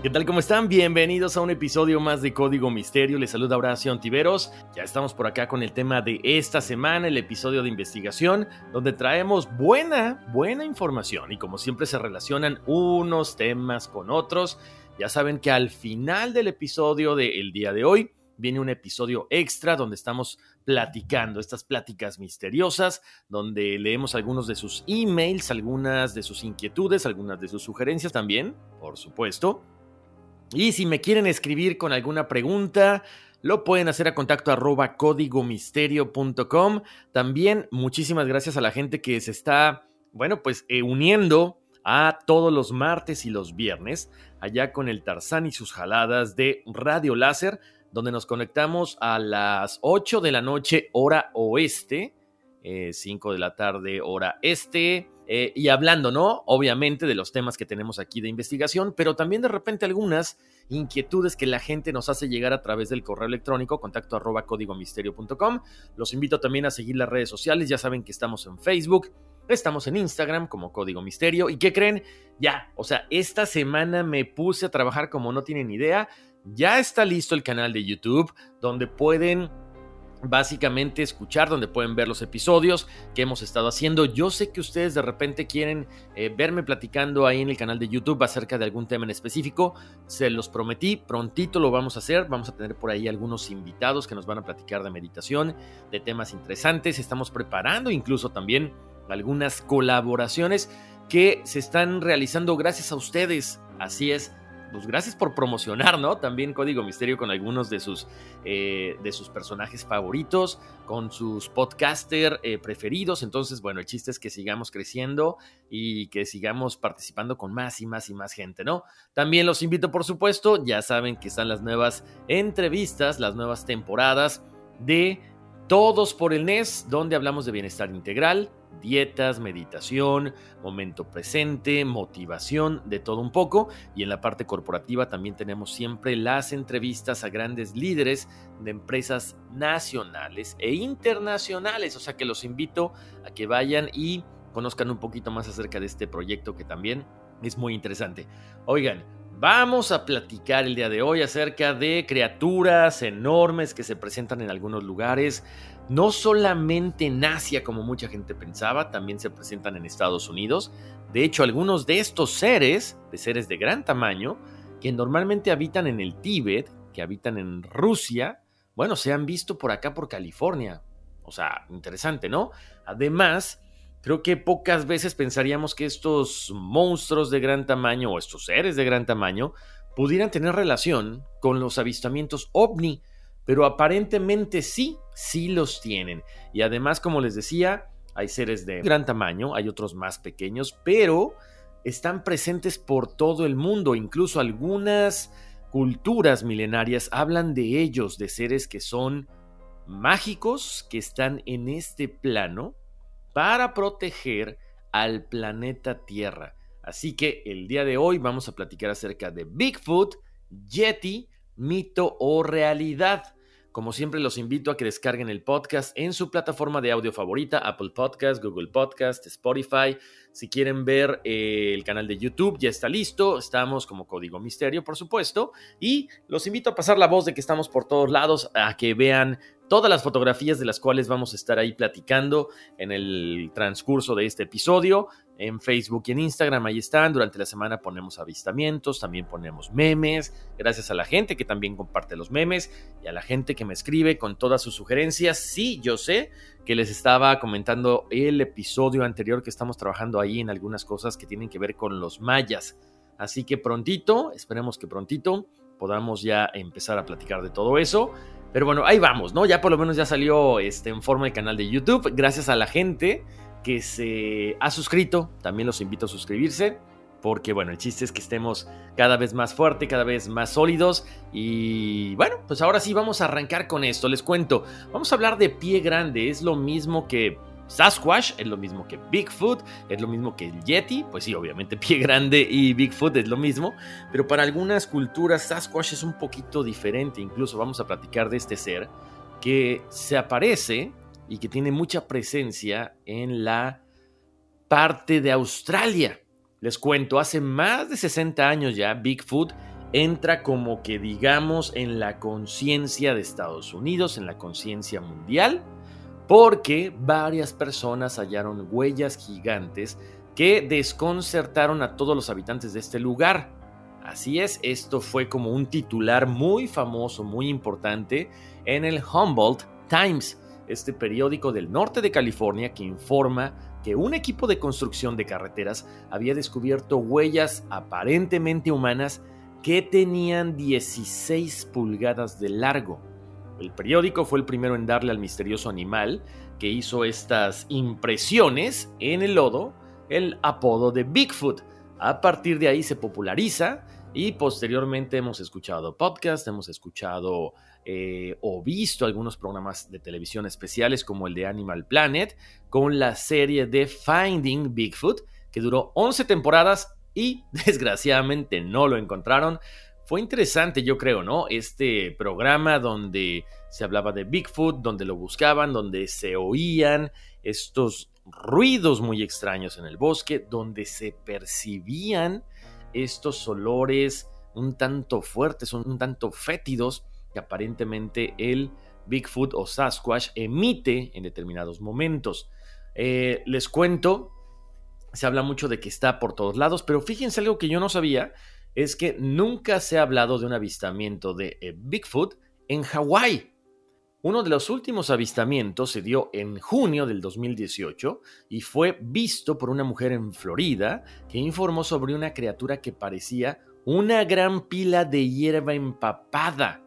¿Qué tal? ¿Cómo están? Bienvenidos a un episodio más de Código Misterio. Les saluda Horacio Antiveros. Ya estamos por acá con el tema de esta semana, el episodio de investigación, donde traemos buena, buena información y como siempre se relacionan unos temas con otros. Ya saben que al final del episodio del día de hoy viene un episodio extra donde estamos platicando estas pláticas misteriosas, donde leemos algunos de sus emails, algunas de sus inquietudes, algunas de sus sugerencias también, por supuesto. Y si me quieren escribir con alguna pregunta, lo pueden hacer a contacto arroba códigomisterio.com. También muchísimas gracias a la gente que se está, bueno, pues eh, uniendo a todos los martes y los viernes, allá con el Tarzán y sus jaladas de Radio Láser, donde nos conectamos a las 8 de la noche hora oeste, 5 eh, de la tarde hora este, eh, y hablando, ¿no? Obviamente de los temas que tenemos aquí de investigación, pero también de repente algunas inquietudes que la gente nos hace llegar a través del correo electrónico, contacto arroba códigomisterio.com. Los invito también a seguir las redes sociales, ya saben que estamos en Facebook, estamos en Instagram como Código Misterio. ¿Y qué creen? Ya, o sea, esta semana me puse a trabajar como no tienen idea. Ya está listo el canal de YouTube donde pueden básicamente escuchar, donde pueden ver los episodios que hemos estado haciendo. Yo sé que ustedes de repente quieren eh, verme platicando ahí en el canal de YouTube acerca de algún tema en específico. Se los prometí, prontito lo vamos a hacer. Vamos a tener por ahí algunos invitados que nos van a platicar de meditación, de temas interesantes. Estamos preparando incluso también algunas colaboraciones que se están realizando gracias a ustedes. Así es, pues gracias por promocionar, ¿no? También Código Misterio con algunos de sus, eh, de sus personajes favoritos, con sus podcaster eh, preferidos. Entonces, bueno, el chiste es que sigamos creciendo y que sigamos participando con más y más y más gente, ¿no? También los invito, por supuesto, ya saben que están las nuevas entrevistas, las nuevas temporadas de Todos por el NES, donde hablamos de bienestar integral, dietas, meditación, momento presente, motivación, de todo un poco. Y en la parte corporativa también tenemos siempre las entrevistas a grandes líderes de empresas nacionales e internacionales. O sea que los invito a que vayan y conozcan un poquito más acerca de este proyecto que también es muy interesante. Oigan, Vamos a platicar el día de hoy acerca de criaturas enormes que se presentan en algunos lugares, no solamente en Asia como mucha gente pensaba, también se presentan en Estados Unidos. De hecho, algunos de estos seres, de seres de gran tamaño, que normalmente habitan en el Tíbet, que habitan en Rusia, bueno, se han visto por acá por California. O sea, interesante, ¿no? Además, Creo que pocas veces pensaríamos que estos monstruos de gran tamaño o estos seres de gran tamaño pudieran tener relación con los avistamientos ovni, pero aparentemente sí, sí los tienen. Y además, como les decía, hay seres de gran tamaño, hay otros más pequeños, pero están presentes por todo el mundo, incluso algunas culturas milenarias hablan de ellos, de seres que son mágicos, que están en este plano para proteger al planeta Tierra. Así que el día de hoy vamos a platicar acerca de Bigfoot, Yeti, mito o realidad. Como siempre, los invito a que descarguen el podcast en su plataforma de audio favorita, Apple Podcast, Google Podcast, Spotify. Si quieren ver eh, el canal de YouTube, ya está listo. Estamos como Código Misterio, por supuesto. Y los invito a pasar la voz de que estamos por todos lados, a que vean todas las fotografías de las cuales vamos a estar ahí platicando en el transcurso de este episodio. En Facebook y en Instagram, ahí están. Durante la semana ponemos avistamientos, también ponemos memes. Gracias a la gente que también comparte los memes y a la gente que me escribe con todas sus sugerencias. Sí, yo sé que les estaba comentando el episodio anterior que estamos trabajando ahí en algunas cosas que tienen que ver con los mayas. Así que prontito, esperemos que prontito podamos ya empezar a platicar de todo eso. Pero bueno, ahí vamos, ¿no? Ya por lo menos ya salió este, en forma de canal de YouTube. Gracias a la gente que se ha suscrito. También los invito a suscribirse. Porque bueno, el chiste es que estemos cada vez más fuerte, cada vez más sólidos. Y bueno, pues ahora sí vamos a arrancar con esto. Les cuento, vamos a hablar de pie grande. Es lo mismo que Sasquatch, es lo mismo que Bigfoot, es lo mismo que el Yeti. Pues sí, obviamente pie grande y Bigfoot es lo mismo. Pero para algunas culturas Sasquatch es un poquito diferente. Incluso vamos a platicar de este ser que se aparece y que tiene mucha presencia en la parte de Australia. Les cuento, hace más de 60 años ya Bigfoot entra como que digamos en la conciencia de Estados Unidos, en la conciencia mundial, porque varias personas hallaron huellas gigantes que desconcertaron a todos los habitantes de este lugar. Así es, esto fue como un titular muy famoso, muy importante en el Humboldt Times este periódico del norte de California que informa que un equipo de construcción de carreteras había descubierto huellas aparentemente humanas que tenían 16 pulgadas de largo. El periódico fue el primero en darle al misterioso animal que hizo estas impresiones en el lodo el apodo de Bigfoot. A partir de ahí se populariza y posteriormente hemos escuchado podcasts, hemos escuchado eh, o visto algunos programas de televisión especiales como el de Animal Planet con la serie de Finding Bigfoot que duró 11 temporadas y desgraciadamente no lo encontraron. Fue interesante, yo creo, ¿no? Este programa donde se hablaba de Bigfoot, donde lo buscaban, donde se oían estos ruidos muy extraños en el bosque, donde se percibían estos olores un tanto fuertes, un tanto fétidos que aparentemente el Bigfoot o Sasquatch emite en determinados momentos. Eh, les cuento, se habla mucho de que está por todos lados, pero fíjense algo que yo no sabía, es que nunca se ha hablado de un avistamiento de eh, Bigfoot en Hawái. Uno de los últimos avistamientos se dio en junio del 2018 y fue visto por una mujer en Florida que informó sobre una criatura que parecía una gran pila de hierba empapada.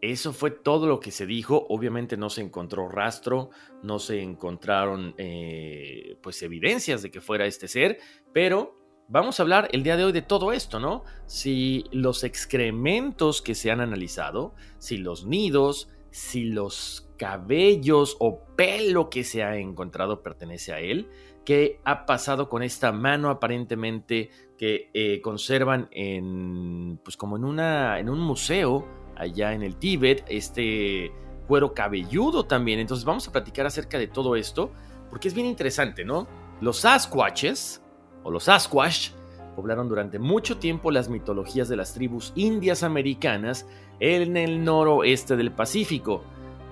Eso fue todo lo que se dijo. Obviamente no se encontró rastro, no se encontraron eh, pues evidencias de que fuera este ser, pero vamos a hablar el día de hoy de todo esto, ¿no? Si los excrementos que se han analizado, si los nidos, si los cabellos o pelo que se ha encontrado pertenece a él, qué ha pasado con esta mano aparentemente que eh, conservan en pues como en una en un museo allá en el Tíbet, este cuero cabelludo también. Entonces vamos a platicar acerca de todo esto, porque es bien interesante, ¿no? Los Sasquatches, o los Sasquatch, poblaron durante mucho tiempo las mitologías de las tribus indias americanas en el noroeste del Pacífico.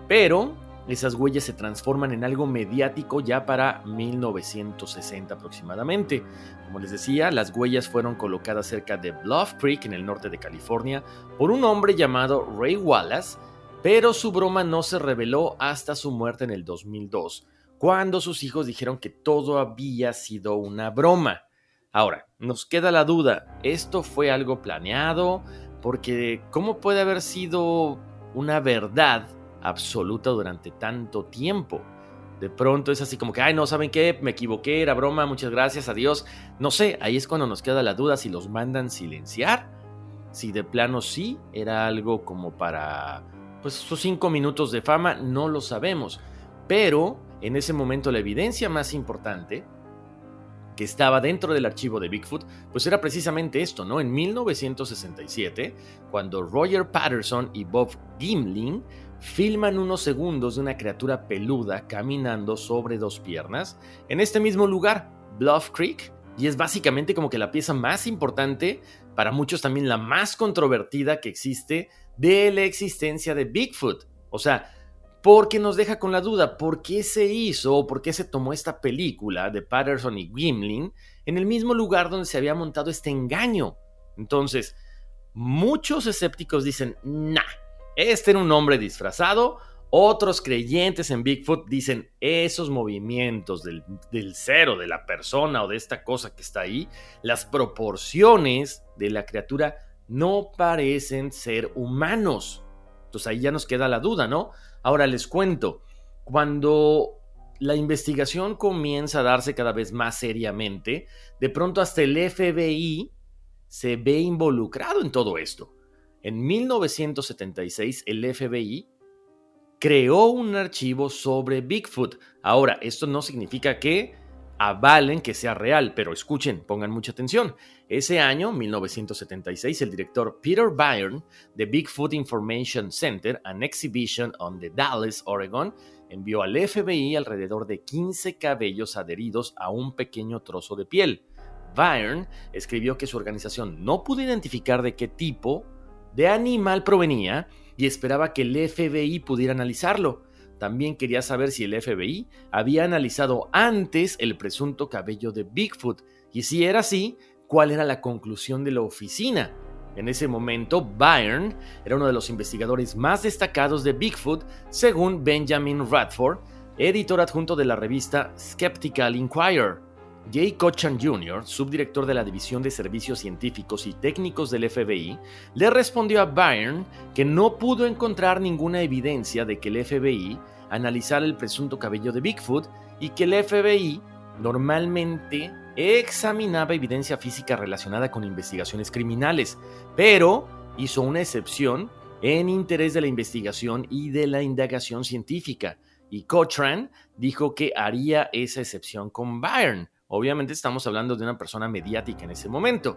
Pero esas huellas se transforman en algo mediático ya para 1960 aproximadamente. Como les decía, las huellas fueron colocadas cerca de Bluff Creek en el norte de California por un hombre llamado Ray Wallace, pero su broma no se reveló hasta su muerte en el 2002, cuando sus hijos dijeron que todo había sido una broma. Ahora, nos queda la duda, ¿esto fue algo planeado? Porque ¿cómo puede haber sido una verdad absoluta durante tanto tiempo. De pronto es así como que, ay, no, ¿saben qué? Me equivoqué, era broma, muchas gracias, adiós. No sé, ahí es cuando nos queda la duda si los mandan silenciar, si de plano sí era algo como para, pues, sus cinco minutos de fama, no lo sabemos. Pero en ese momento la evidencia más importante que estaba dentro del archivo de Bigfoot, pues era precisamente esto, ¿no? En 1967, cuando Roger Patterson y Bob Gimlin filman unos segundos de una criatura peluda caminando sobre dos piernas en este mismo lugar, Bluff Creek, y es básicamente como que la pieza más importante, para muchos también la más controvertida que existe de la existencia de Bigfoot. O sea, porque nos deja con la duda, ¿por qué se hizo o por qué se tomó esta película de Patterson y Gimlin en el mismo lugar donde se había montado este engaño? Entonces, muchos escépticos dicen, nah, este era un hombre disfrazado. Otros creyentes en Bigfoot dicen esos movimientos del, del, cero, de la persona o de esta cosa que está ahí, las proporciones de la criatura no parecen ser humanos. Entonces ahí ya nos queda la duda, ¿no? Ahora les cuento, cuando la investigación comienza a darse cada vez más seriamente, de pronto hasta el FBI se ve involucrado en todo esto. En 1976 el FBI creó un archivo sobre Bigfoot. Ahora, esto no significa que avalen que sea real, pero escuchen, pongan mucha atención. Ese año, 1976, el director Peter Byrne de Bigfoot Information Center, an exhibition on the Dalles, Oregon, envió al FBI alrededor de 15 cabellos adheridos a un pequeño trozo de piel. Byrne escribió que su organización no pudo identificar de qué tipo de animal provenía y esperaba que el FBI pudiera analizarlo. También quería saber si el FBI había analizado antes el presunto cabello de Bigfoot y si era así, cuál era la conclusión de la oficina. En ese momento, Byrne era uno de los investigadores más destacados de Bigfoot, según Benjamin Radford, editor adjunto de la revista Skeptical Inquirer. Jay Cochan Jr., subdirector de la División de Servicios Científicos y Técnicos del FBI, le respondió a Byrne que no pudo encontrar ninguna evidencia de que el FBI analizara el presunto cabello de Bigfoot y que el FBI normalmente examinaba evidencia física relacionada con investigaciones criminales, pero hizo una excepción en interés de la investigación y de la indagación científica. Y Cochran dijo que haría esa excepción con Byrne. Obviamente estamos hablando de una persona mediática en ese momento.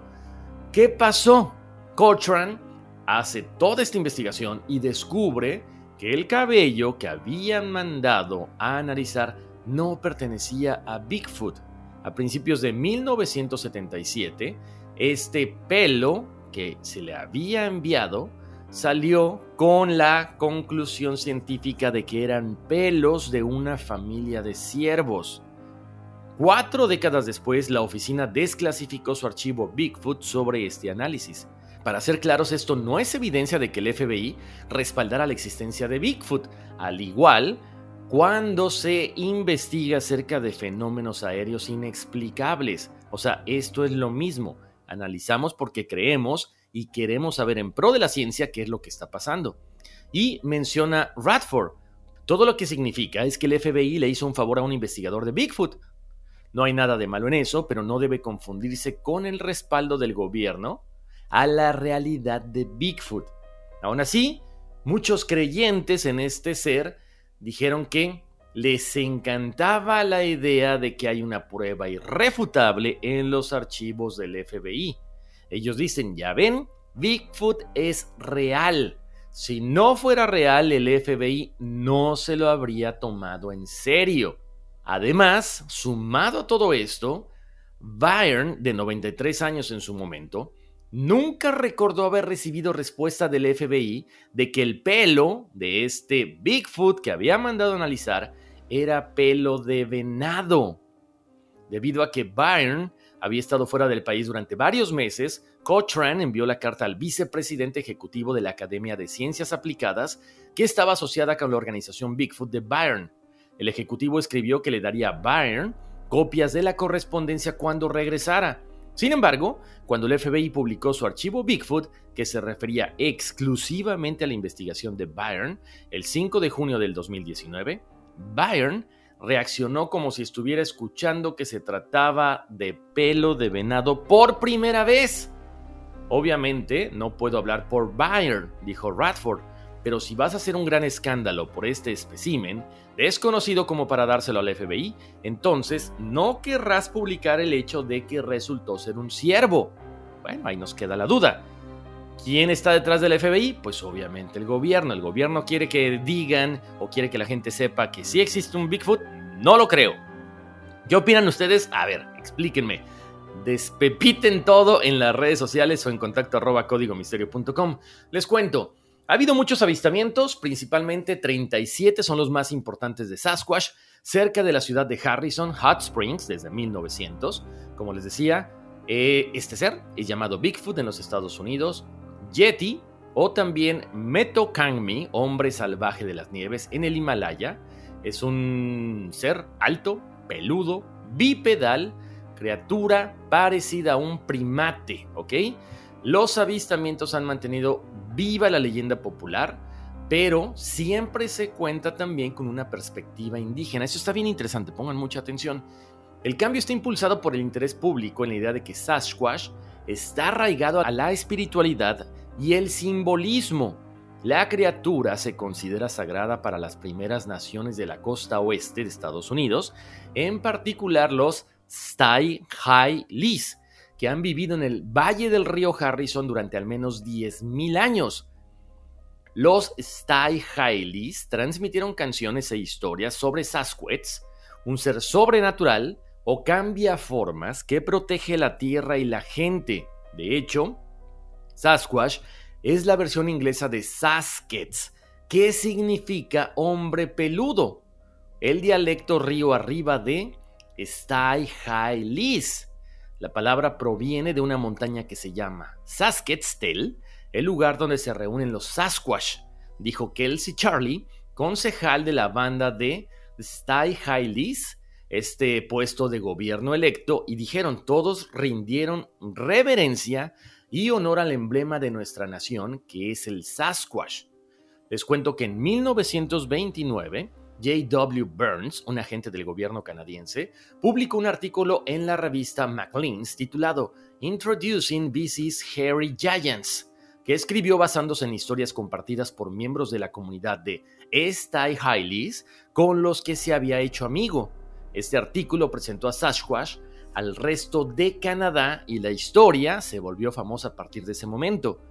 ¿Qué pasó? Cochran hace toda esta investigación y descubre que el cabello que habían mandado a analizar no pertenecía a Bigfoot. A principios de 1977, este pelo que se le había enviado salió con la conclusión científica de que eran pelos de una familia de ciervos. Cuatro décadas después, la oficina desclasificó su archivo Bigfoot sobre este análisis. Para ser claros, esto no es evidencia de que el FBI respaldara la existencia de Bigfoot, al igual cuando se investiga acerca de fenómenos aéreos inexplicables. O sea, esto es lo mismo. Analizamos porque creemos y queremos saber en pro de la ciencia qué es lo que está pasando. Y menciona Radford. Todo lo que significa es que el FBI le hizo un favor a un investigador de Bigfoot, no hay nada de malo en eso, pero no debe confundirse con el respaldo del gobierno a la realidad de Bigfoot. Aún así, muchos creyentes en este ser dijeron que les encantaba la idea de que hay una prueba irrefutable en los archivos del FBI. Ellos dicen, ya ven, Bigfoot es real. Si no fuera real, el FBI no se lo habría tomado en serio. Además, sumado a todo esto, Byrne, de 93 años en su momento, nunca recordó haber recibido respuesta del FBI de que el pelo de este Bigfoot que había mandado analizar era pelo de venado. Debido a que Byrne había estado fuera del país durante varios meses, Cochrane envió la carta al vicepresidente ejecutivo de la Academia de Ciencias Aplicadas, que estaba asociada con la organización Bigfoot de Byrne, el ejecutivo escribió que le daría a Byrne copias de la correspondencia cuando regresara. Sin embargo, cuando el FBI publicó su archivo Bigfoot, que se refería exclusivamente a la investigación de Byrne, el 5 de junio del 2019, Byrne reaccionó como si estuviera escuchando que se trataba de pelo de venado por primera vez. Obviamente no puedo hablar por Byrne, dijo Radford, pero si vas a hacer un gran escándalo por este espécimen, desconocido como para dárselo al FBI, entonces no querrás publicar el hecho de que resultó ser un ciervo. Bueno, ahí nos queda la duda. ¿Quién está detrás del FBI? Pues obviamente el gobierno. El gobierno quiere que digan o quiere que la gente sepa que sí existe un Bigfoot. No lo creo. ¿Qué opinan ustedes? A ver, explíquenme. Despepiten todo en las redes sociales o en contacto arroba códigomisterio.com. Les cuento. Ha habido muchos avistamientos, principalmente 37 son los más importantes de Sasquatch, cerca de la ciudad de Harrison, Hot Springs, desde 1900. Como les decía, eh, este ser es llamado Bigfoot en los Estados Unidos, Yeti o también Metokangmi, hombre salvaje de las nieves, en el Himalaya. Es un ser alto, peludo, bipedal, criatura parecida a un primate, ¿ok? Los avistamientos han mantenido viva la leyenda popular, pero siempre se cuenta también con una perspectiva indígena. Eso está bien interesante, pongan mucha atención. El cambio está impulsado por el interés público en la idea de que Sasquatch está arraigado a la espiritualidad y el simbolismo. La criatura se considera sagrada para las primeras naciones de la costa oeste de Estados Unidos, en particular los Stai Hai Lis, que han vivido en el valle del río Harrison durante al menos 10.000 años. Los Stai Lis transmitieron canciones e historias sobre Sasquatch, un ser sobrenatural o cambia formas que protege la tierra y la gente. De hecho, Sasquatch es la versión inglesa de Saskets, que significa hombre peludo. El dialecto río arriba de Stai High Lis. La palabra proviene de una montaña que se llama Sasketstel, el lugar donde se reúnen los Sasquatch, dijo Kelsey Charlie, concejal de la banda de Lis, este puesto de gobierno electo, y dijeron todos rindieron reverencia y honor al emblema de nuestra nación, que es el Sasquatch. Les cuento que en 1929, J.W. Burns, un agente del gobierno canadiense, publicó un artículo en la revista Maclean's titulado Introducing BC's Hairy Giants, que escribió basándose en historias compartidas por miembros de la comunidad de Estai Highleys con los que se había hecho amigo. Este artículo presentó a Sasquatch al resto de Canadá y la historia se volvió famosa a partir de ese momento.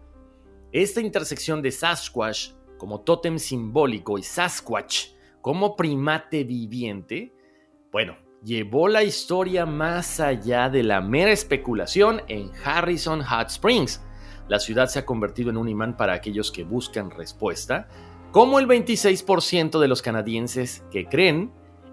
Esta intersección de Sasquatch como tótem simbólico y Sasquatch como primate viviente, bueno, llevó la historia más allá de la mera especulación en Harrison Hot Springs. La ciudad se ha convertido en un imán para aquellos que buscan respuesta, como el 26% de los canadienses que creen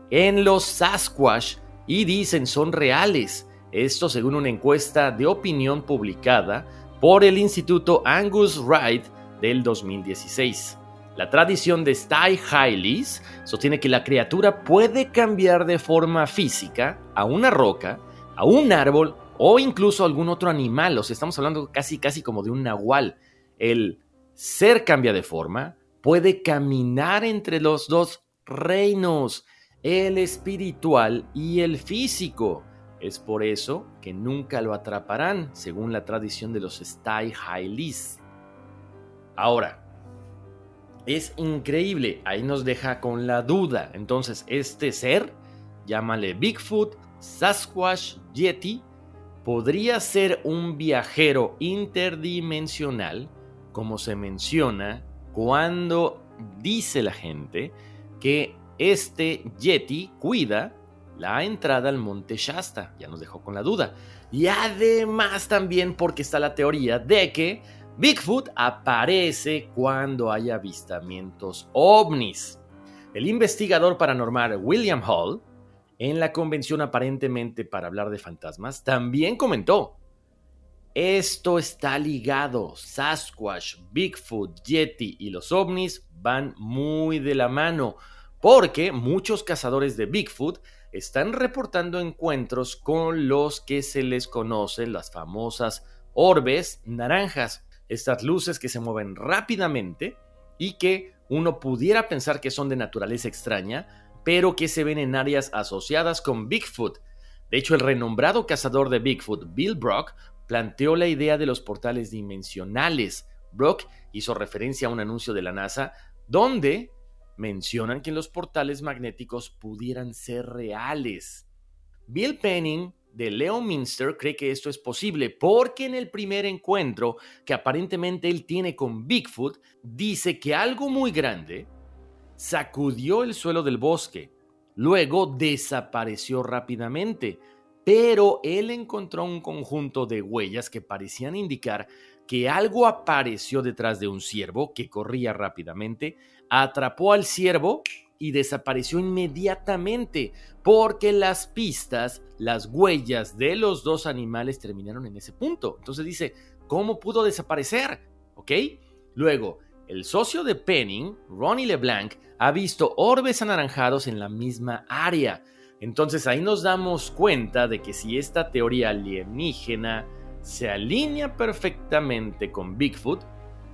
en los Sasquatch y dicen son reales. Esto según una encuesta de opinión publicada por el Instituto Angus Wright del 2016. La tradición de Sty Hailis sostiene que la criatura puede cambiar de forma física a una roca, a un árbol o incluso a algún otro animal. O sea, estamos hablando casi casi como de un nahual. El ser cambia de forma, puede caminar entre los dos reinos el espiritual y el físico. Es por eso que nunca lo atraparán, según la tradición de los Stai Hailis. Ahora, es increíble, ahí nos deja con la duda. Entonces, este ser, llámale Bigfoot, Sasquatch, Yeti, podría ser un viajero interdimensional, como se menciona cuando dice la gente que este Yeti cuida la entrada al monte Shasta, ya nos dejó con la duda. Y además también porque está la teoría de que Bigfoot aparece cuando hay avistamientos ovnis. El investigador paranormal William Hall, en la convención aparentemente para hablar de fantasmas, también comentó, esto está ligado, Sasquatch, Bigfoot, Yeti y los ovnis van muy de la mano porque muchos cazadores de Bigfoot están reportando encuentros con los que se les conocen las famosas orbes naranjas, estas luces que se mueven rápidamente y que uno pudiera pensar que son de naturaleza extraña, pero que se ven en áreas asociadas con Bigfoot. De hecho, el renombrado cazador de Bigfoot, Bill Brock, planteó la idea de los portales dimensionales, Brock hizo referencia a un anuncio de la NASA donde mencionan que los portales magnéticos pudieran ser reales. Bill Penning de Leo Minster cree que esto es posible porque en el primer encuentro que aparentemente él tiene con Bigfoot, dice que algo muy grande sacudió el suelo del bosque, luego desapareció rápidamente, pero él encontró un conjunto de huellas que parecían indicar que algo apareció detrás de un ciervo que corría rápidamente, atrapó al ciervo y desapareció inmediatamente porque las pistas, las huellas de los dos animales terminaron en ese punto. Entonces dice, ¿cómo pudo desaparecer? ¿Ok? Luego, el socio de Penning, Ronnie LeBlanc, ha visto orbes anaranjados en la misma área. Entonces ahí nos damos cuenta de que si esta teoría alienígena se alinea perfectamente con Bigfoot,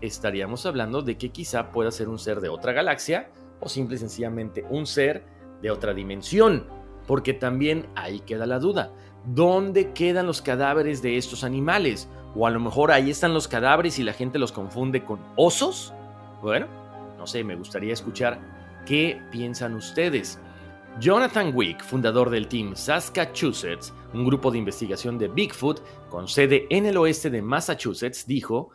estaríamos hablando de que quizá pueda ser un ser de otra galaxia o simple y sencillamente un ser de otra dimensión. Porque también ahí queda la duda. ¿Dónde quedan los cadáveres de estos animales? O a lo mejor ahí están los cadáveres y la gente los confunde con osos. Bueno, no sé, me gustaría escuchar qué piensan ustedes. Jonathan Wick, fundador del Team Saskatchewan, un grupo de investigación de Bigfoot con sede en el oeste de Massachusetts, dijo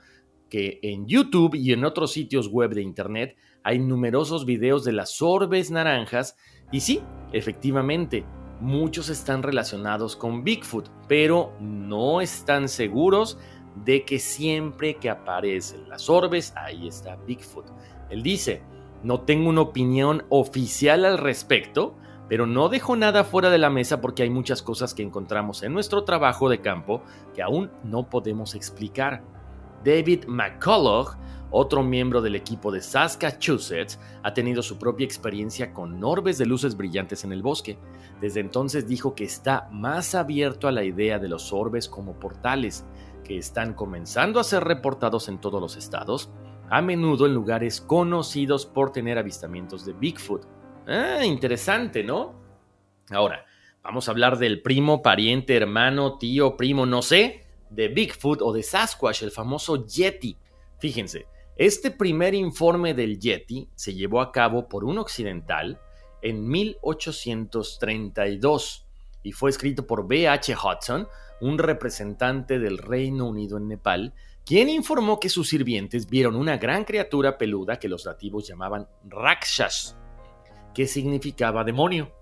que en YouTube y en otros sitios web de Internet hay numerosos videos de las orbes naranjas y sí, efectivamente, muchos están relacionados con Bigfoot, pero no están seguros de que siempre que aparecen las orbes, ahí está Bigfoot. Él dice, no tengo una opinión oficial al respecto, pero no dejo nada fuera de la mesa porque hay muchas cosas que encontramos en nuestro trabajo de campo que aún no podemos explicar. David McCullough otro miembro del equipo de Saskatchewan ha tenido su propia experiencia con orbes de luces brillantes en el bosque. Desde entonces dijo que está más abierto a la idea de los orbes como portales, que están comenzando a ser reportados en todos los estados, a menudo en lugares conocidos por tener avistamientos de Bigfoot. Ah, interesante, ¿no? Ahora, vamos a hablar del primo, pariente, hermano, tío, primo, no sé, de Bigfoot o de Sasquatch, el famoso Yeti. Fíjense, este primer informe del Yeti se llevó a cabo por un occidental en 1832 y fue escrito por B.H. Hudson, un representante del Reino Unido en Nepal, quien informó que sus sirvientes vieron una gran criatura peluda que los nativos llamaban Rakshas, que significaba demonio.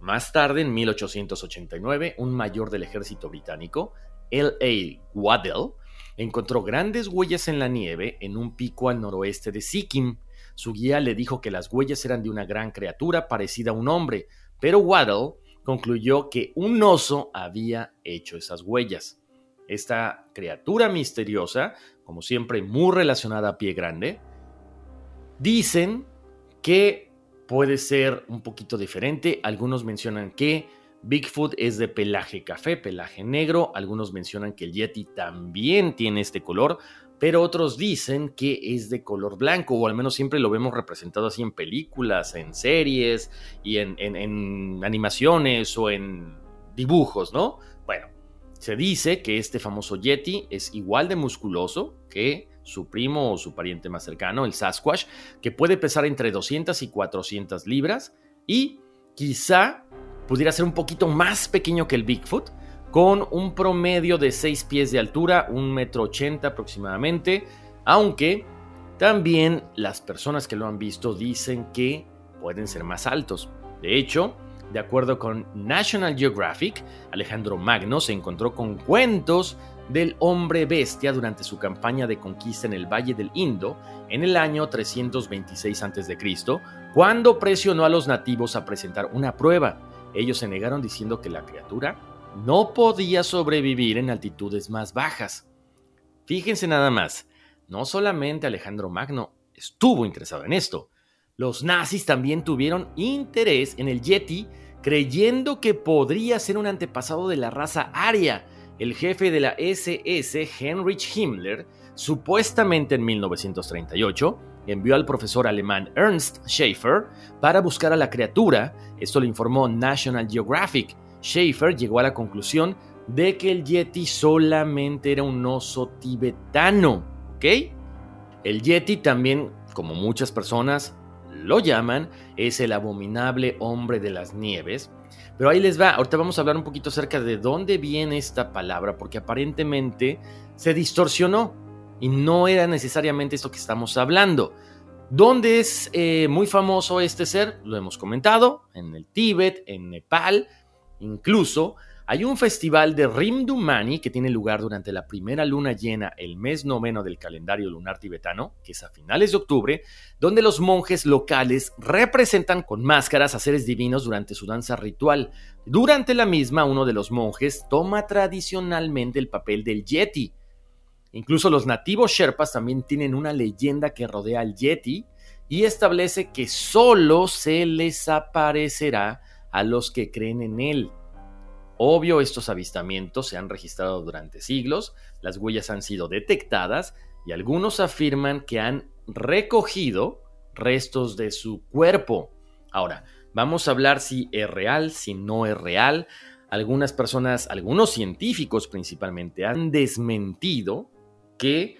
Más tarde, en 1889, un mayor del ejército británico, L.A. Waddell, encontró grandes huellas en la nieve en un pico al noroeste de Sikkim. Su guía le dijo que las huellas eran de una gran criatura parecida a un hombre, pero Waddell concluyó que un oso había hecho esas huellas. Esta criatura misteriosa, como siempre muy relacionada a pie grande, dicen que puede ser un poquito diferente. Algunos mencionan que Bigfoot es de pelaje café, pelaje negro. Algunos mencionan que el Yeti también tiene este color, pero otros dicen que es de color blanco, o al menos siempre lo vemos representado así en películas, en series y en, animaciones o en dibujos, ¿no? Bueno, se dice que este famoso Yeti es igual de musculoso que su primo o su pariente más cercano, el Sasquatch, que puede pesar entre 200 y 400 libras y quizá pudiera ser un poquito más pequeño que el Bigfoot, con un promedio de 6 pies de altura, 1,80 metro aproximadamente, aunque también las personas que lo han visto dicen que pueden ser más altos. De hecho, de acuerdo con National Geographic, Alejandro Magno se encontró con cuentos del hombre bestia durante su campaña de conquista en el Valle del Indo en el año 326 a.C., cuando presionó a los nativos a presentar una prueba ellos se negaron diciendo que la criatura no podía sobrevivir en altitudes más bajas. Fíjense nada más, no solamente Alejandro Magno estuvo interesado en esto, los nazis también tuvieron interés en el Yeti creyendo que podría ser un antepasado de la raza aria. El jefe de la SS, Heinrich Himmler, supuestamente en 1938, envió al profesor alemán Ernst Schaefer para buscar a la criatura, esto lo informó National Geographic. Schaefer llegó a la conclusión de que el Yeti solamente era un oso tibetano, ¿ok? El Yeti también, como muchas personas lo llaman, es el abominable hombre de las nieves. Pero ahí les va, ahorita vamos a hablar un poquito acerca de dónde viene esta palabra, porque aparentemente se distorsionó y no era necesariamente esto que estamos hablando. ¿Dónde es eh, muy famoso este ser? Lo hemos comentado, en el Tíbet, en Nepal, incluso hay un festival de Rimdumani que tiene lugar durante la primera luna llena, el mes noveno del calendario lunar tibetano, que es a finales de octubre, donde los monjes locales representan con máscaras a seres divinos durante su danza ritual. Durante la misma, uno de los monjes toma tradicionalmente el papel del yeti, Incluso los nativos Sherpas también tienen una leyenda que rodea al Yeti y establece que solo se les aparecerá a los que creen en él. Obvio, estos avistamientos se han registrado durante siglos, las huellas han sido detectadas y algunos afirman que han recogido restos de su cuerpo. Ahora, vamos a hablar si es real, si no es real. Algunas personas, algunos científicos principalmente, han desmentido que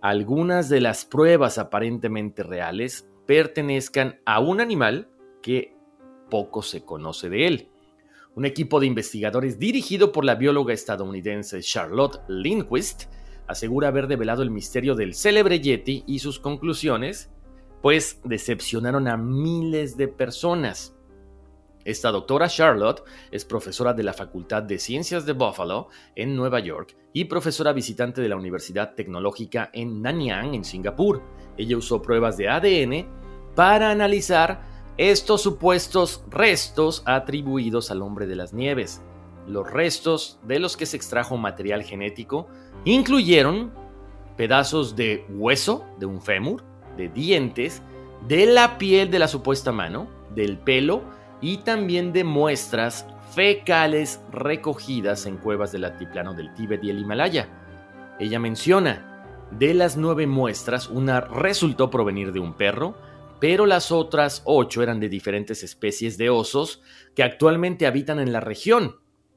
algunas de las pruebas aparentemente reales pertenezcan a un animal que poco se conoce de él. Un equipo de investigadores dirigido por la bióloga estadounidense Charlotte Lindquist asegura haber develado el misterio del célebre Yeti y sus conclusiones, pues decepcionaron a miles de personas. Esta doctora Charlotte es profesora de la Facultad de Ciencias de Buffalo en Nueva York y profesora visitante de la Universidad Tecnológica en Nanyang, en Singapur. Ella usó pruebas de ADN para analizar estos supuestos restos atribuidos al hombre de las nieves. Los restos de los que se extrajo material genético incluyeron pedazos de hueso de un fémur, de dientes, de la piel de la supuesta mano, del pelo, y también de muestras fecales recogidas en cuevas del altiplano del Tíbet y el Himalaya. Ella menciona, de las nueve muestras, una resultó provenir de un perro, pero las otras ocho eran de diferentes especies de osos que actualmente habitan en la región.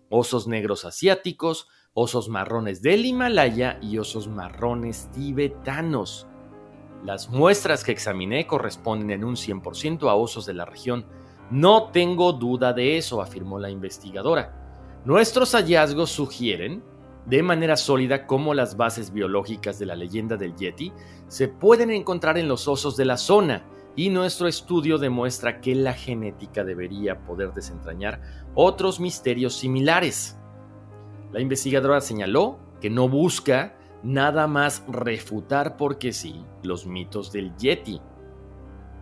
Osos negros asiáticos, osos marrones del Himalaya y osos marrones tibetanos. Las muestras que examiné corresponden en un 100% a osos de la región no tengo duda de eso, afirmó la investigadora. Nuestros hallazgos sugieren de manera sólida cómo las bases biológicas de la leyenda del Yeti se pueden encontrar en los osos de la zona y nuestro estudio demuestra que la genética debería poder desentrañar otros misterios similares. La investigadora señaló que no busca nada más refutar porque sí los mitos del Yeti.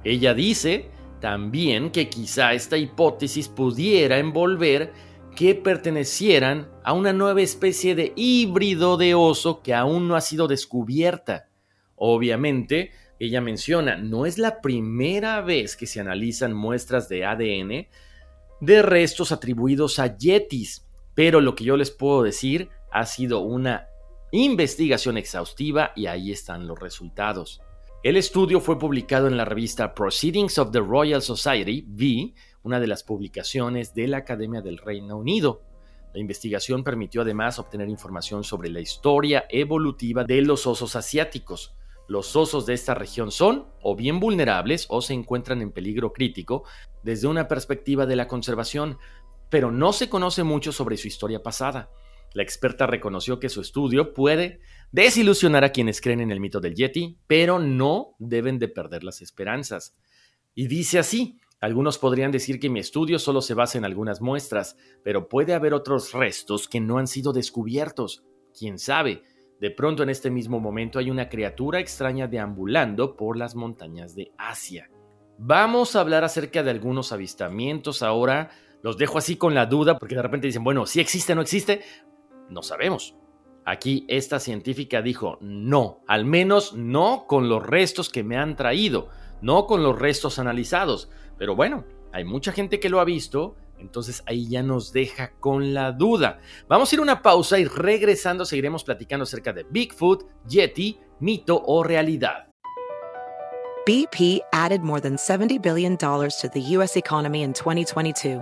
Ella dice también que quizá esta hipótesis pudiera envolver que pertenecieran a una nueva especie de híbrido de oso que aún no ha sido descubierta. Obviamente, ella menciona, no es la primera vez que se analizan muestras de ADN de restos atribuidos a yetis, pero lo que yo les puedo decir ha sido una investigación exhaustiva y ahí están los resultados. El estudio fue publicado en la revista Proceedings of the Royal Society, V, una de las publicaciones de la Academia del Reino Unido. La investigación permitió además obtener información sobre la historia evolutiva de los osos asiáticos. Los osos de esta región son o bien vulnerables o se encuentran en peligro crítico desde una perspectiva de la conservación, pero no se conoce mucho sobre su historia pasada. La experta reconoció que su estudio puede desilusionar a quienes creen en el mito del Yeti, pero no deben de perder las esperanzas. Y dice así, algunos podrían decir que mi estudio solo se basa en algunas muestras, pero puede haber otros restos que no han sido descubiertos. ¿Quién sabe? De pronto en este mismo momento hay una criatura extraña deambulando por las montañas de Asia. Vamos a hablar acerca de algunos avistamientos ahora. Los dejo así con la duda porque de repente dicen, bueno, si existe o no existe, no sabemos. Aquí esta científica dijo, no, al menos no con los restos que me han traído, no con los restos analizados. Pero bueno, hay mucha gente que lo ha visto, entonces ahí ya nos deja con la duda. Vamos a ir a una pausa y regresando seguiremos platicando acerca de Bigfoot, Yeti, mito o realidad. BP added more than $70 billion to the U.S. economy in 2022.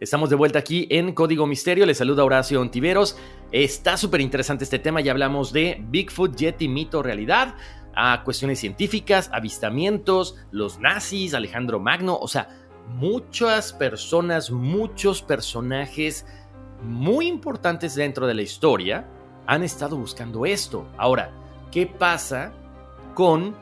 Estamos de vuelta aquí en Código Misterio. Les saluda Horacio Ontiveros. Está súper interesante este tema. Ya hablamos de Bigfoot, Yeti, mito, realidad, a cuestiones científicas, avistamientos, los nazis, Alejandro Magno. O sea, muchas personas, muchos personajes muy importantes dentro de la historia han estado buscando esto. Ahora, ¿qué pasa con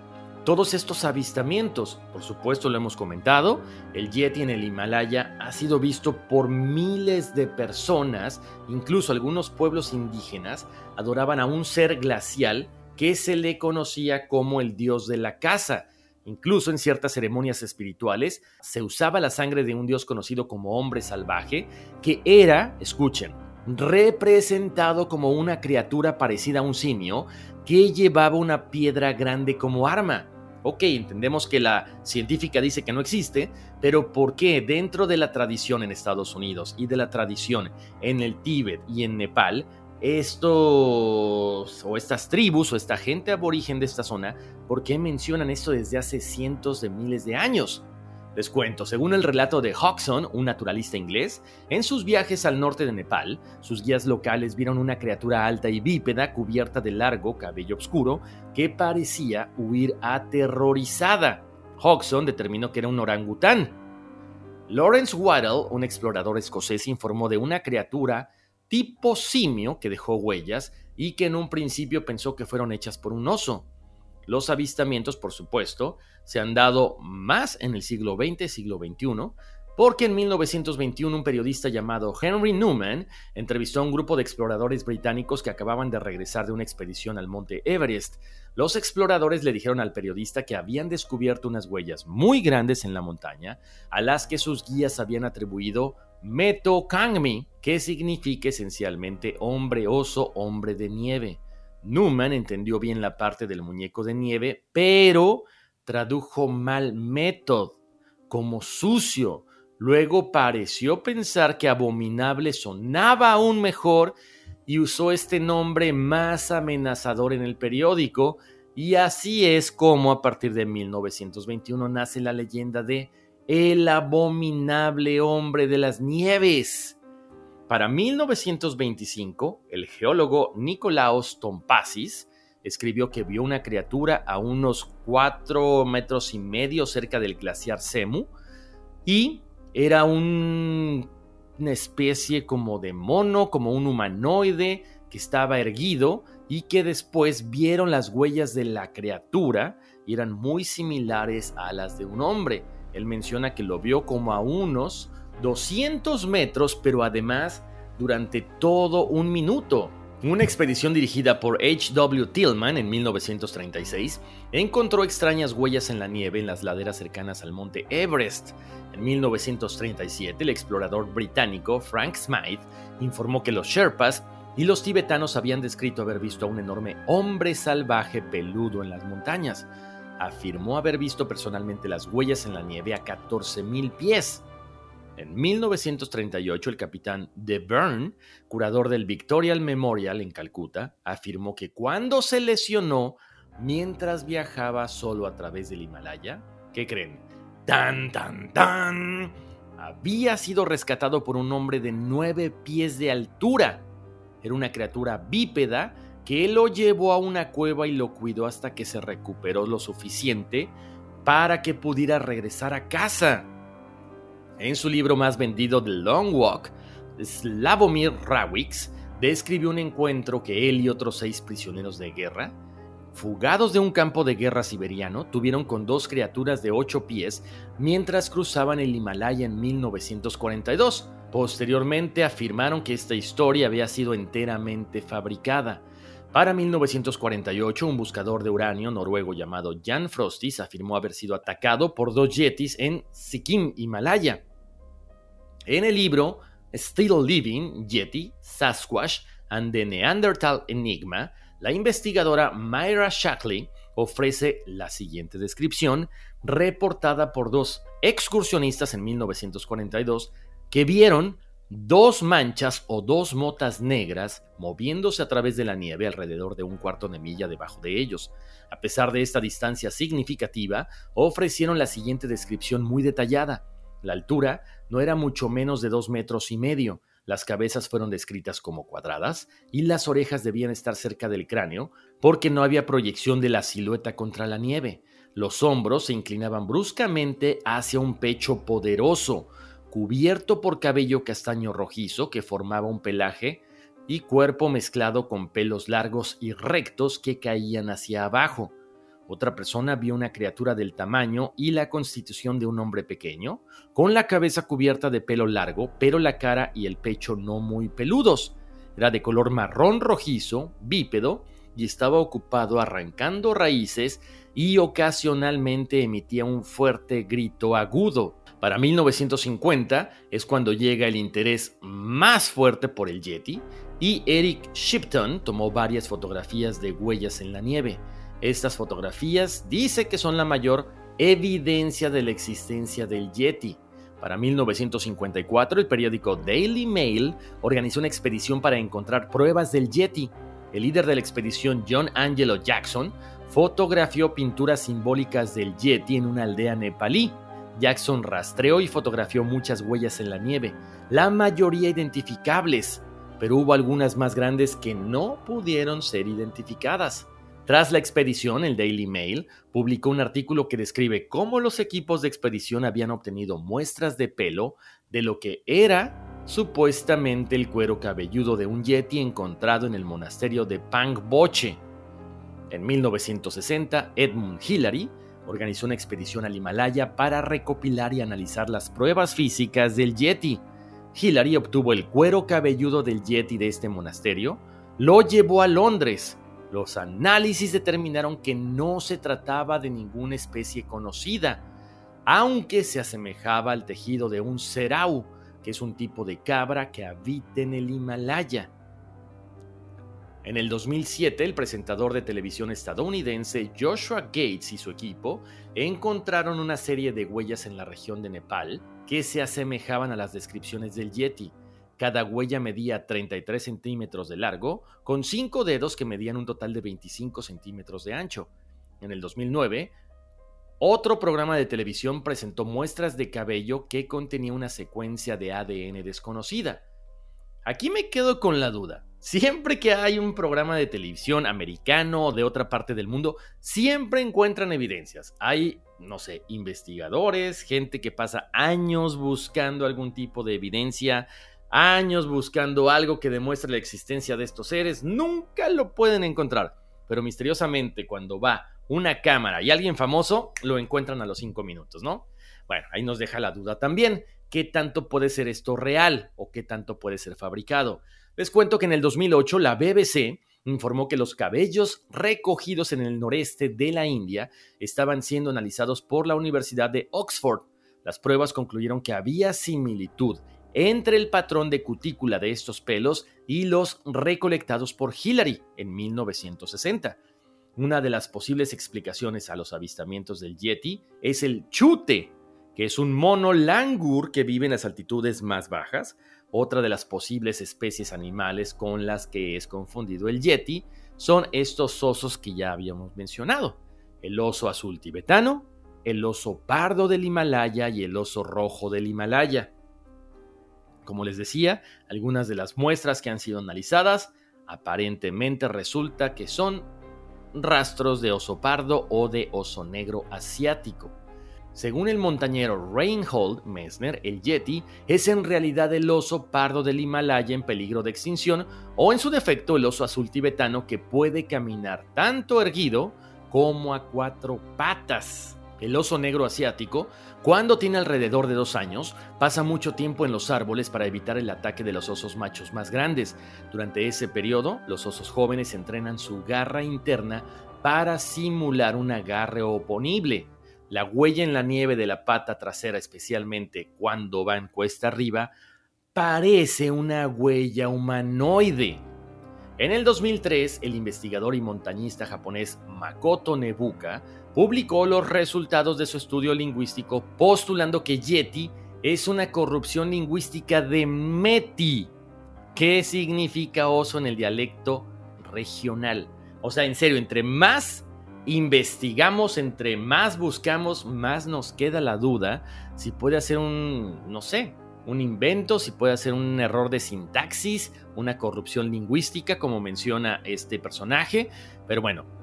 todos estos avistamientos? Por supuesto, lo hemos comentado, el Yeti en el Himalaya ha sido visto por miles de personas, incluso algunos pueblos indígenas adoraban a un ser glacial que se le conocía como el dios de la caza. Incluso en ciertas ceremonias espirituales se usaba la sangre de un dios conocido como hombre salvaje, que era, escuchen, representado como una criatura parecida a un simio que llevaba una piedra grande como arma. Ok, entendemos que la científica dice que no existe, pero ¿por qué dentro de la tradición en Estados Unidos y de la tradición en el Tíbet y en Nepal estos o estas tribus o esta gente aborigen de esta zona, ¿por qué mencionan esto desde hace cientos de miles de años? Les cuento, según el relato de Hodgson, un naturalista inglés, en sus viajes al norte de Nepal, sus guías locales vieron una criatura alta y bípeda cubierta de largo cabello oscuro que parecía huir aterrorizada. Hodgson determinó que era un orangután. Lawrence Waddell, un explorador escocés, informó de una criatura tipo simio que dejó huellas y que en un principio pensó que fueron hechas por un oso. Los avistamientos, por supuesto, se han dado más en el siglo XX, siglo XXI, porque en 1921 un periodista llamado Henry Newman entrevistó a un grupo de exploradores británicos que acababan de regresar de una expedición al monte Everest. Los exploradores le dijeron al periodista que habían descubierto unas huellas muy grandes en la montaña, a las que sus guías habían atribuido Meto Kangmi, que significa esencialmente hombre oso, hombre de nieve. Newman entendió bien la parte del muñeco de nieve, pero tradujo mal method como sucio. Luego pareció pensar que abominable sonaba aún mejor y usó este nombre más amenazador en el periódico, y así es como a partir de 1921 nace la leyenda de el abominable hombre de las nieves. Para 1925, el geólogo Nicolaos Tompasis escribió que vio una criatura a unos cuatro metros y medio cerca del glaciar Semu y era una especie como de mono, como un humanoide que estaba erguido y que después vieron las huellas de la criatura y eran muy similares a las de un hombre. Él menciona que lo vio como a unos 200 metros, pero además durante todo un minuto. Una expedición dirigida por H.W. Tillman en 1936 encontró extrañas huellas en la nieve en las laderas cercanas al monte Everest. En 1937, el explorador británico Frank Smythe informó que los Sherpas y los tibetanos habían descrito haber visto a un enorme hombre salvaje peludo en las montañas afirmó haber visto personalmente las huellas en la nieve a 14.000 pies. En 1938, el capitán De Byrne, curador del Victorial Memorial en Calcuta, afirmó que cuando se lesionó mientras viajaba solo a través del Himalaya, ¿qué creen? ¡Tan, tan, tan! Había sido rescatado por un hombre de nueve pies de altura. Era una criatura bípeda que lo llevó a una cueva y lo cuidó hasta que se recuperó lo suficiente para que pudiera regresar a casa. En su libro más vendido, The Long Walk, Slavomir Rawicz describió un encuentro que él y otros seis prisioneros de guerra, fugados de un campo de guerra siberiano, tuvieron con dos criaturas de ocho pies mientras cruzaban el Himalaya en 1942. Posteriormente afirmaron que esta historia había sido enteramente fabricada. Para 1948, un buscador de uranio noruego llamado Jan Frostis afirmó haber sido atacado por dos yetis en Sikkim, Himalaya. En el libro Still Living, Yeti, Sasquatch and the Neanderthal Enigma, la investigadora Myra Shackley ofrece la siguiente descripción, reportada por dos excursionistas en 1942 que vieron dos manchas o dos motas negras moviéndose a través de la nieve alrededor de un cuarto de milla debajo de ellos. A pesar de esta distancia significativa, ofrecieron la siguiente descripción muy detallada. La altura no era mucho menos de dos metros y medio, las cabezas fueron descritas como cuadradas y las orejas debían estar cerca del cráneo porque no había proyección de la silueta contra la nieve. Los hombros se inclinaban bruscamente hacia un pecho poderoso, cubierto por cabello castaño rojizo que formaba un pelaje y cuerpo mezclado con pelos largos y rectos que caían hacia abajo. Otra persona vio una criatura del tamaño y la constitución de un hombre pequeño, con la cabeza cubierta de pelo largo, pero la cara y el pecho no muy peludos. Era de color marrón rojizo, bípedo, y estaba ocupado arrancando raíces y ocasionalmente emitía un fuerte grito agudo. Para 1950 es cuando llega el interés más fuerte por el Yeti y Eric Shipton tomó varias fotografías de huellas en la nieve. Estas fotografías dice que son la mayor evidencia de la existencia del Yeti. Para 1954 el periódico Daily Mail organizó una expedición para encontrar pruebas del Yeti. El líder de la expedición, John Angelo Jackson, fotografió pinturas simbólicas del Yeti en una aldea nepalí. Jackson rastreó y fotografió muchas huellas en la nieve, la mayoría identificables, pero hubo algunas más grandes que no pudieron ser identificadas. Tras la expedición, el Daily Mail publicó un artículo que describe cómo los equipos de expedición habían obtenido muestras de pelo de lo que era supuestamente el cuero cabelludo de un yeti encontrado en el monasterio de Pangboche. En 1960, Edmund Hillary organizó una expedición al Himalaya para recopilar y analizar las pruebas físicas del Yeti. Hillary obtuvo el cuero cabelludo del Yeti de este monasterio, lo llevó a Londres. Los análisis determinaron que no se trataba de ninguna especie conocida, aunque se asemejaba al tejido de un serau, que es un tipo de cabra que habita en el Himalaya. En el 2007, el presentador de televisión estadounidense Joshua Gates y su equipo encontraron una serie de huellas en la región de Nepal que se asemejaban a las descripciones del Yeti. Cada huella medía 33 centímetros de largo, con cinco dedos que medían un total de 25 centímetros de ancho. En el 2009, otro programa de televisión presentó muestras de cabello que contenía una secuencia de ADN desconocida. Aquí me quedo con la duda. Siempre que hay un programa de televisión americano o de otra parte del mundo, siempre encuentran evidencias. Hay, no sé, investigadores, gente que pasa años buscando algún tipo de evidencia, años buscando algo que demuestre la existencia de estos seres, nunca lo pueden encontrar. Pero misteriosamente cuando va una cámara y alguien famoso, lo encuentran a los cinco minutos, ¿no? Bueno, ahí nos deja la duda también. ¿Qué tanto puede ser esto real o qué tanto puede ser fabricado? Les cuento que en el 2008 la BBC informó que los cabellos recogidos en el noreste de la India estaban siendo analizados por la Universidad de Oxford. Las pruebas concluyeron que había similitud entre el patrón de cutícula de estos pelos y los recolectados por Hillary en 1960. Una de las posibles explicaciones a los avistamientos del Yeti es el chute, que es un mono langur que vive en las altitudes más bajas, otra de las posibles especies animales con las que es confundido el yeti son estos osos que ya habíamos mencionado, el oso azul tibetano, el oso pardo del Himalaya y el oso rojo del Himalaya. Como les decía, algunas de las muestras que han sido analizadas aparentemente resulta que son rastros de oso pardo o de oso negro asiático. Según el montañero Reinhold Messner, el yeti es en realidad el oso pardo del Himalaya en peligro de extinción o en su defecto el oso azul tibetano que puede caminar tanto erguido como a cuatro patas. El oso negro asiático, cuando tiene alrededor de dos años, pasa mucho tiempo en los árboles para evitar el ataque de los osos machos más grandes. Durante ese periodo, los osos jóvenes entrenan su garra interna para simular un agarre oponible. La huella en la nieve de la pata trasera, especialmente cuando va en cuesta arriba, parece una huella humanoide. En el 2003, el investigador y montañista japonés Makoto Nebuka publicó los resultados de su estudio lingüístico postulando que Yeti es una corrupción lingüística de Meti. ¿Qué significa oso en el dialecto regional? O sea, en serio, entre más investigamos, entre más buscamos, más nos queda la duda si puede hacer un, no sé, un invento, si puede hacer un error de sintaxis, una corrupción lingüística, como menciona este personaje. Pero bueno,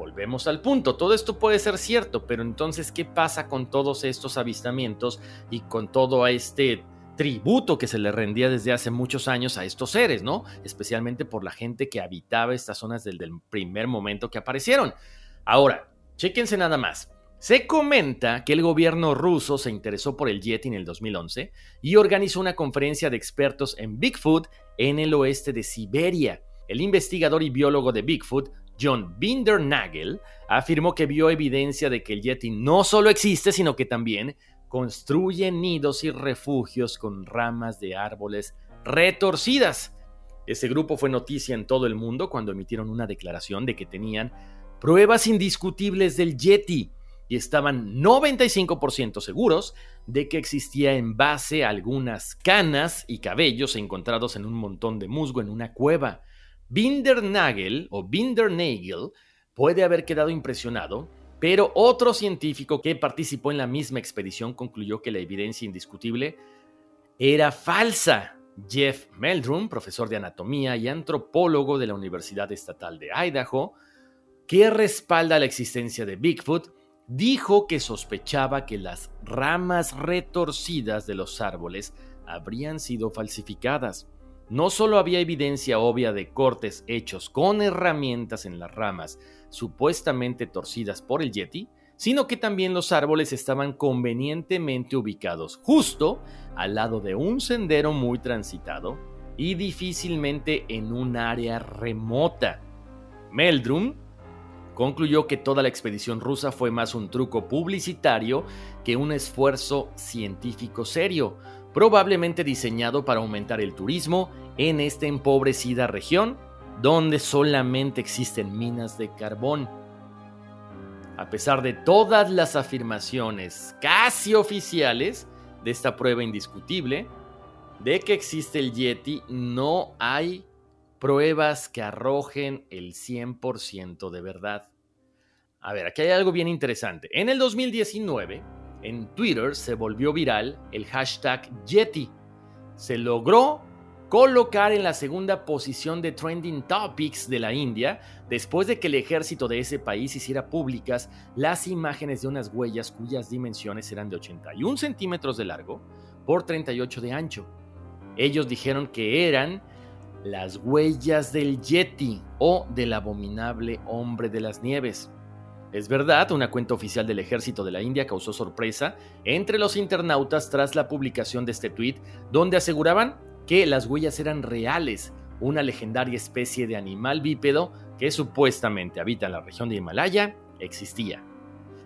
volvemos al punto. Todo esto puede ser cierto, pero entonces, ¿qué pasa con todos estos avistamientos y con todo este tributo que se le rendía desde hace muchos años a estos seres, ¿no? Especialmente por la gente que habitaba estas zonas desde el primer momento que aparecieron. Ahora, chéquense nada más. Se comenta que el gobierno ruso se interesó por el Yeti en el 2011 y organizó una conferencia de expertos en Bigfoot en el oeste de Siberia. El investigador y biólogo de Bigfoot, John Bindernagel, afirmó que vio evidencia de que el Yeti no solo existe, sino que también construye nidos y refugios con ramas de árboles retorcidas. Ese grupo fue noticia en todo el mundo cuando emitieron una declaración de que tenían pruebas indiscutibles del Yeti y estaban 95% seguros de que existía en base algunas canas y cabellos encontrados en un montón de musgo en una cueva. Bindernagel o Bindernagel puede haber quedado impresionado, pero otro científico que participó en la misma expedición concluyó que la evidencia indiscutible era falsa. Jeff Meldrum, profesor de anatomía y antropólogo de la Universidad Estatal de Idaho, que respalda la existencia de Bigfoot, dijo que sospechaba que las ramas retorcidas de los árboles habrían sido falsificadas. No solo había evidencia obvia de cortes hechos con herramientas en las ramas supuestamente torcidas por el Yeti, sino que también los árboles estaban convenientemente ubicados justo al lado de un sendero muy transitado y difícilmente en un área remota. Meldrum concluyó que toda la expedición rusa fue más un truco publicitario que un esfuerzo científico serio, probablemente diseñado para aumentar el turismo en esta empobrecida región donde solamente existen minas de carbón. A pesar de todas las afirmaciones casi oficiales de esta prueba indiscutible de que existe el Yeti, no hay pruebas que arrojen el 100% de verdad. A ver, aquí hay algo bien interesante. En el 2019, en Twitter se volvió viral el hashtag Yeti. Se logró colocar en la segunda posición de Trending Topics de la India después de que el ejército de ese país hiciera públicas las imágenes de unas huellas cuyas dimensiones eran de 81 centímetros de largo por 38 de ancho. Ellos dijeron que eran las huellas del Yeti o del abominable hombre de las nieves. Es verdad, una cuenta oficial del ejército de la India causó sorpresa entre los internautas tras la publicación de este tweet, donde aseguraban que las huellas eran reales, una legendaria especie de animal bípedo que supuestamente habita en la región de Himalaya existía.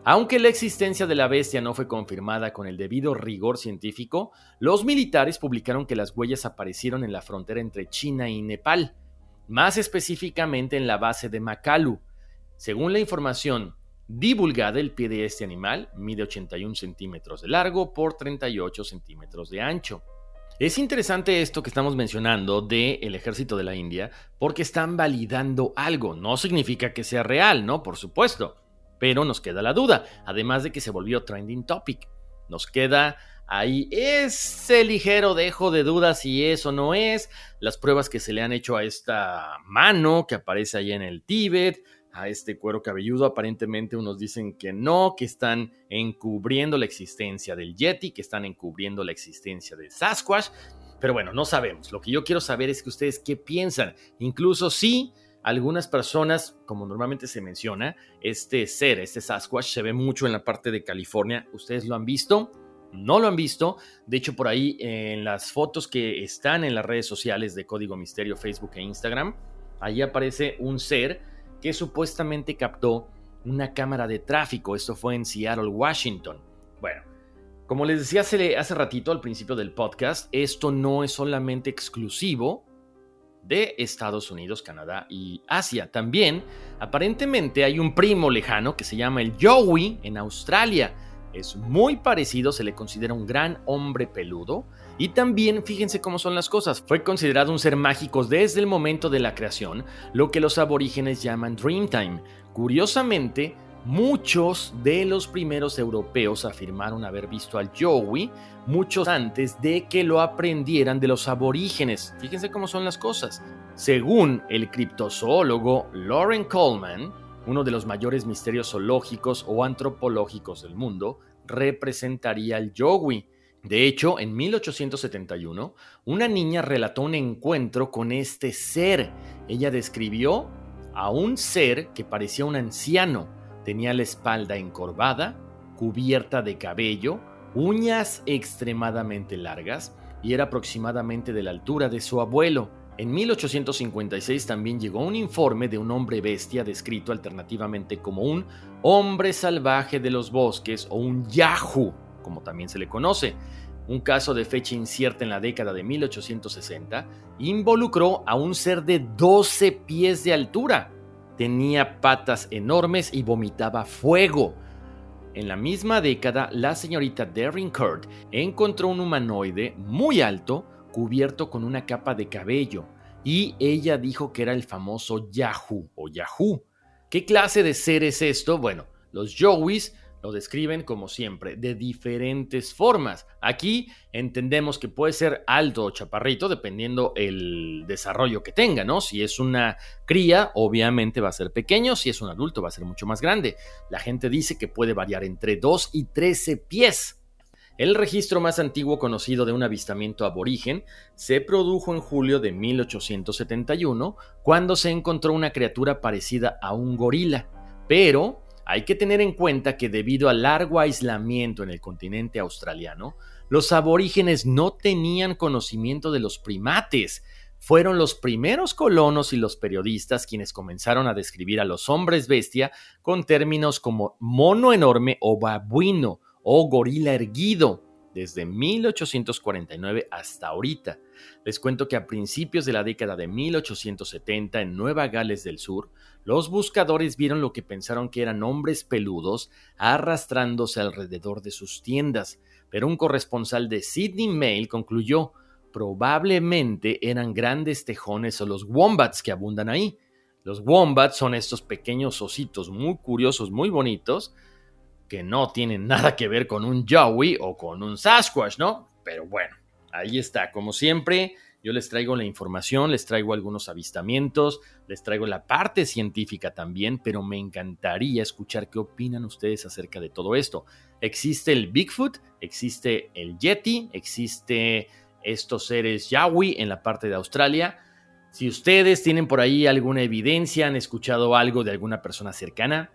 Aunque la existencia de la bestia no fue confirmada con el debido rigor científico, los militares publicaron que las huellas aparecieron en la frontera entre China y Nepal, más específicamente en la base de Makalu. Según la información divulgada, el pie de este animal mide 81 centímetros de largo por 38 centímetros de ancho. Es interesante esto que estamos mencionando del ejército de la India porque están validando algo. No significa que sea real, ¿no? Por supuesto pero nos queda la duda, además de que se volvió trending topic. Nos queda ahí ese ligero dejo de duda si es o no es, las pruebas que se le han hecho a esta mano que aparece ahí en el Tíbet, a este cuero cabelludo, aparentemente unos dicen que no, que están encubriendo la existencia del Yeti, que están encubriendo la existencia de Sasquatch, pero bueno, no sabemos. Lo que yo quiero saber es que ustedes qué piensan, incluso si algunas personas, como normalmente se menciona, este ser, este Sasquatch, se ve mucho en la parte de California. ¿Ustedes lo han visto? No lo han visto. De hecho, por ahí en las fotos que están en las redes sociales de Código Misterio, Facebook e Instagram, ahí aparece un ser que supuestamente captó una cámara de tráfico. Esto fue en Seattle, Washington. Bueno, como les decía hace, hace ratito al principio del podcast, esto no es solamente exclusivo de Estados Unidos, Canadá y Asia. También, aparentemente, hay un primo lejano que se llama el Yowie en Australia. Es muy parecido, se le considera un gran hombre peludo. Y también, fíjense cómo son las cosas, fue considerado un ser mágico desde el momento de la creación, lo que los aborígenes llaman Dreamtime. Curiosamente, Muchos de los primeros europeos afirmaron haber visto al Yowie muchos antes de que lo aprendieran de los aborígenes. Fíjense cómo son las cosas. Según el criptozoólogo Lauren Coleman, uno de los mayores misterios zoológicos o antropológicos del mundo, representaría al Yowie. De hecho, en 1871, una niña relató un encuentro con este ser. Ella describió a un ser que parecía un anciano Tenía la espalda encorvada, cubierta de cabello, uñas extremadamente largas y era aproximadamente de la altura de su abuelo. En 1856 también llegó un informe de un hombre bestia descrito alternativamente como un hombre salvaje de los bosques o un yahoo, como también se le conoce. Un caso de fecha incierta en la década de 1860 involucró a un ser de 12 pies de altura, tenía patas enormes y vomitaba fuego. En la misma década, la señorita Darren Kurt encontró un humanoide muy alto cubierto con una capa de cabello y ella dijo que era el famoso Yahoo o Yahoo. ¿Qué clase de ser es esto? Bueno, los Yowies lo describen como siempre, de diferentes formas. Aquí entendemos que puede ser alto o chaparrito dependiendo el desarrollo que tenga, ¿no? Si es una cría, obviamente va a ser pequeño, si es un adulto va a ser mucho más grande. La gente dice que puede variar entre 2 y 13 pies. El registro más antiguo conocido de un avistamiento aborigen se produjo en julio de 1871, cuando se encontró una criatura parecida a un gorila, pero hay que tener en cuenta que debido al largo aislamiento en el continente australiano, los aborígenes no tenían conocimiento de los primates. Fueron los primeros colonos y los periodistas quienes comenzaron a describir a los hombres bestia con términos como mono enorme o babuino o gorila erguido desde 1849 hasta ahorita. Les cuento que a principios de la década de 1870 en Nueva Gales del Sur, los buscadores vieron lo que pensaron que eran hombres peludos arrastrándose alrededor de sus tiendas, pero un corresponsal de Sydney Mail concluyó probablemente eran grandes tejones o los wombats que abundan ahí. Los wombats son estos pequeños ositos muy curiosos, muy bonitos, que no tienen nada que ver con un Yowie o con un Sasquatch, ¿no? Pero bueno, ahí está, como siempre, yo les traigo la información, les traigo algunos avistamientos, les traigo la parte científica también, pero me encantaría escuchar qué opinan ustedes acerca de todo esto. Existe el Bigfoot, existe el Yeti, existe estos seres Yowie en la parte de Australia. Si ustedes tienen por ahí alguna evidencia, han escuchado algo de alguna persona cercana,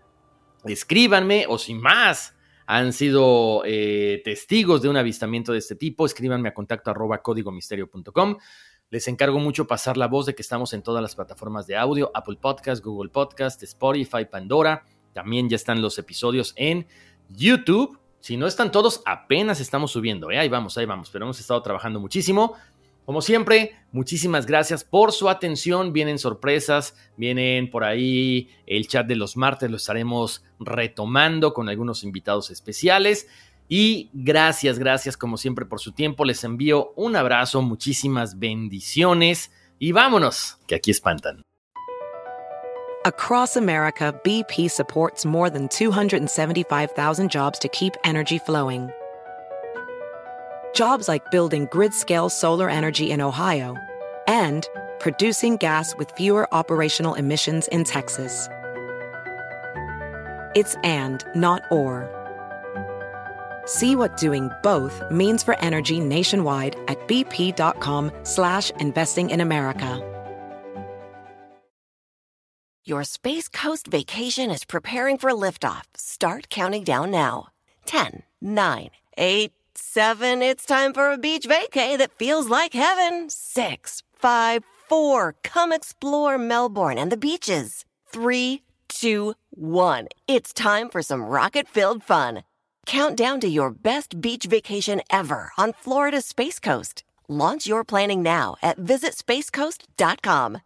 escríbanme o sin más han sido eh, testigos de un avistamiento de este tipo, escríbanme a contacto arroba códigomisterio.com. Les encargo mucho pasar la voz de que estamos en todas las plataformas de audio, Apple Podcast, Google Podcast, Spotify, Pandora. También ya están los episodios en YouTube. Si no están todos, apenas estamos subiendo. ¿eh? Ahí vamos, ahí vamos. Pero hemos estado trabajando muchísimo. Como siempre, muchísimas gracias por su atención. Vienen sorpresas, vienen por ahí el chat de los martes, lo estaremos retomando con algunos invitados especiales. Y gracias, gracias como siempre por su tiempo. Les envío un abrazo, muchísimas bendiciones y vámonos, que aquí espantan. Across America, BP supports more than 275,000 jobs to keep energy flowing. Jobs like building grid scale solar energy in Ohio and producing gas with fewer operational emissions in Texas. It's and, not or. See what doing both means for energy nationwide at bp.com slash investing in America. Your Space Coast vacation is preparing for liftoff. Start counting down now. 10, 9, 8, Seven, it's time for a beach vacay that feels like heaven. Six, five, four, come explore Melbourne and the beaches. Three, two, one, it's time for some rocket filled fun. Count down to your best beach vacation ever on Florida's Space Coast. Launch your planning now at visitspacecoast.com.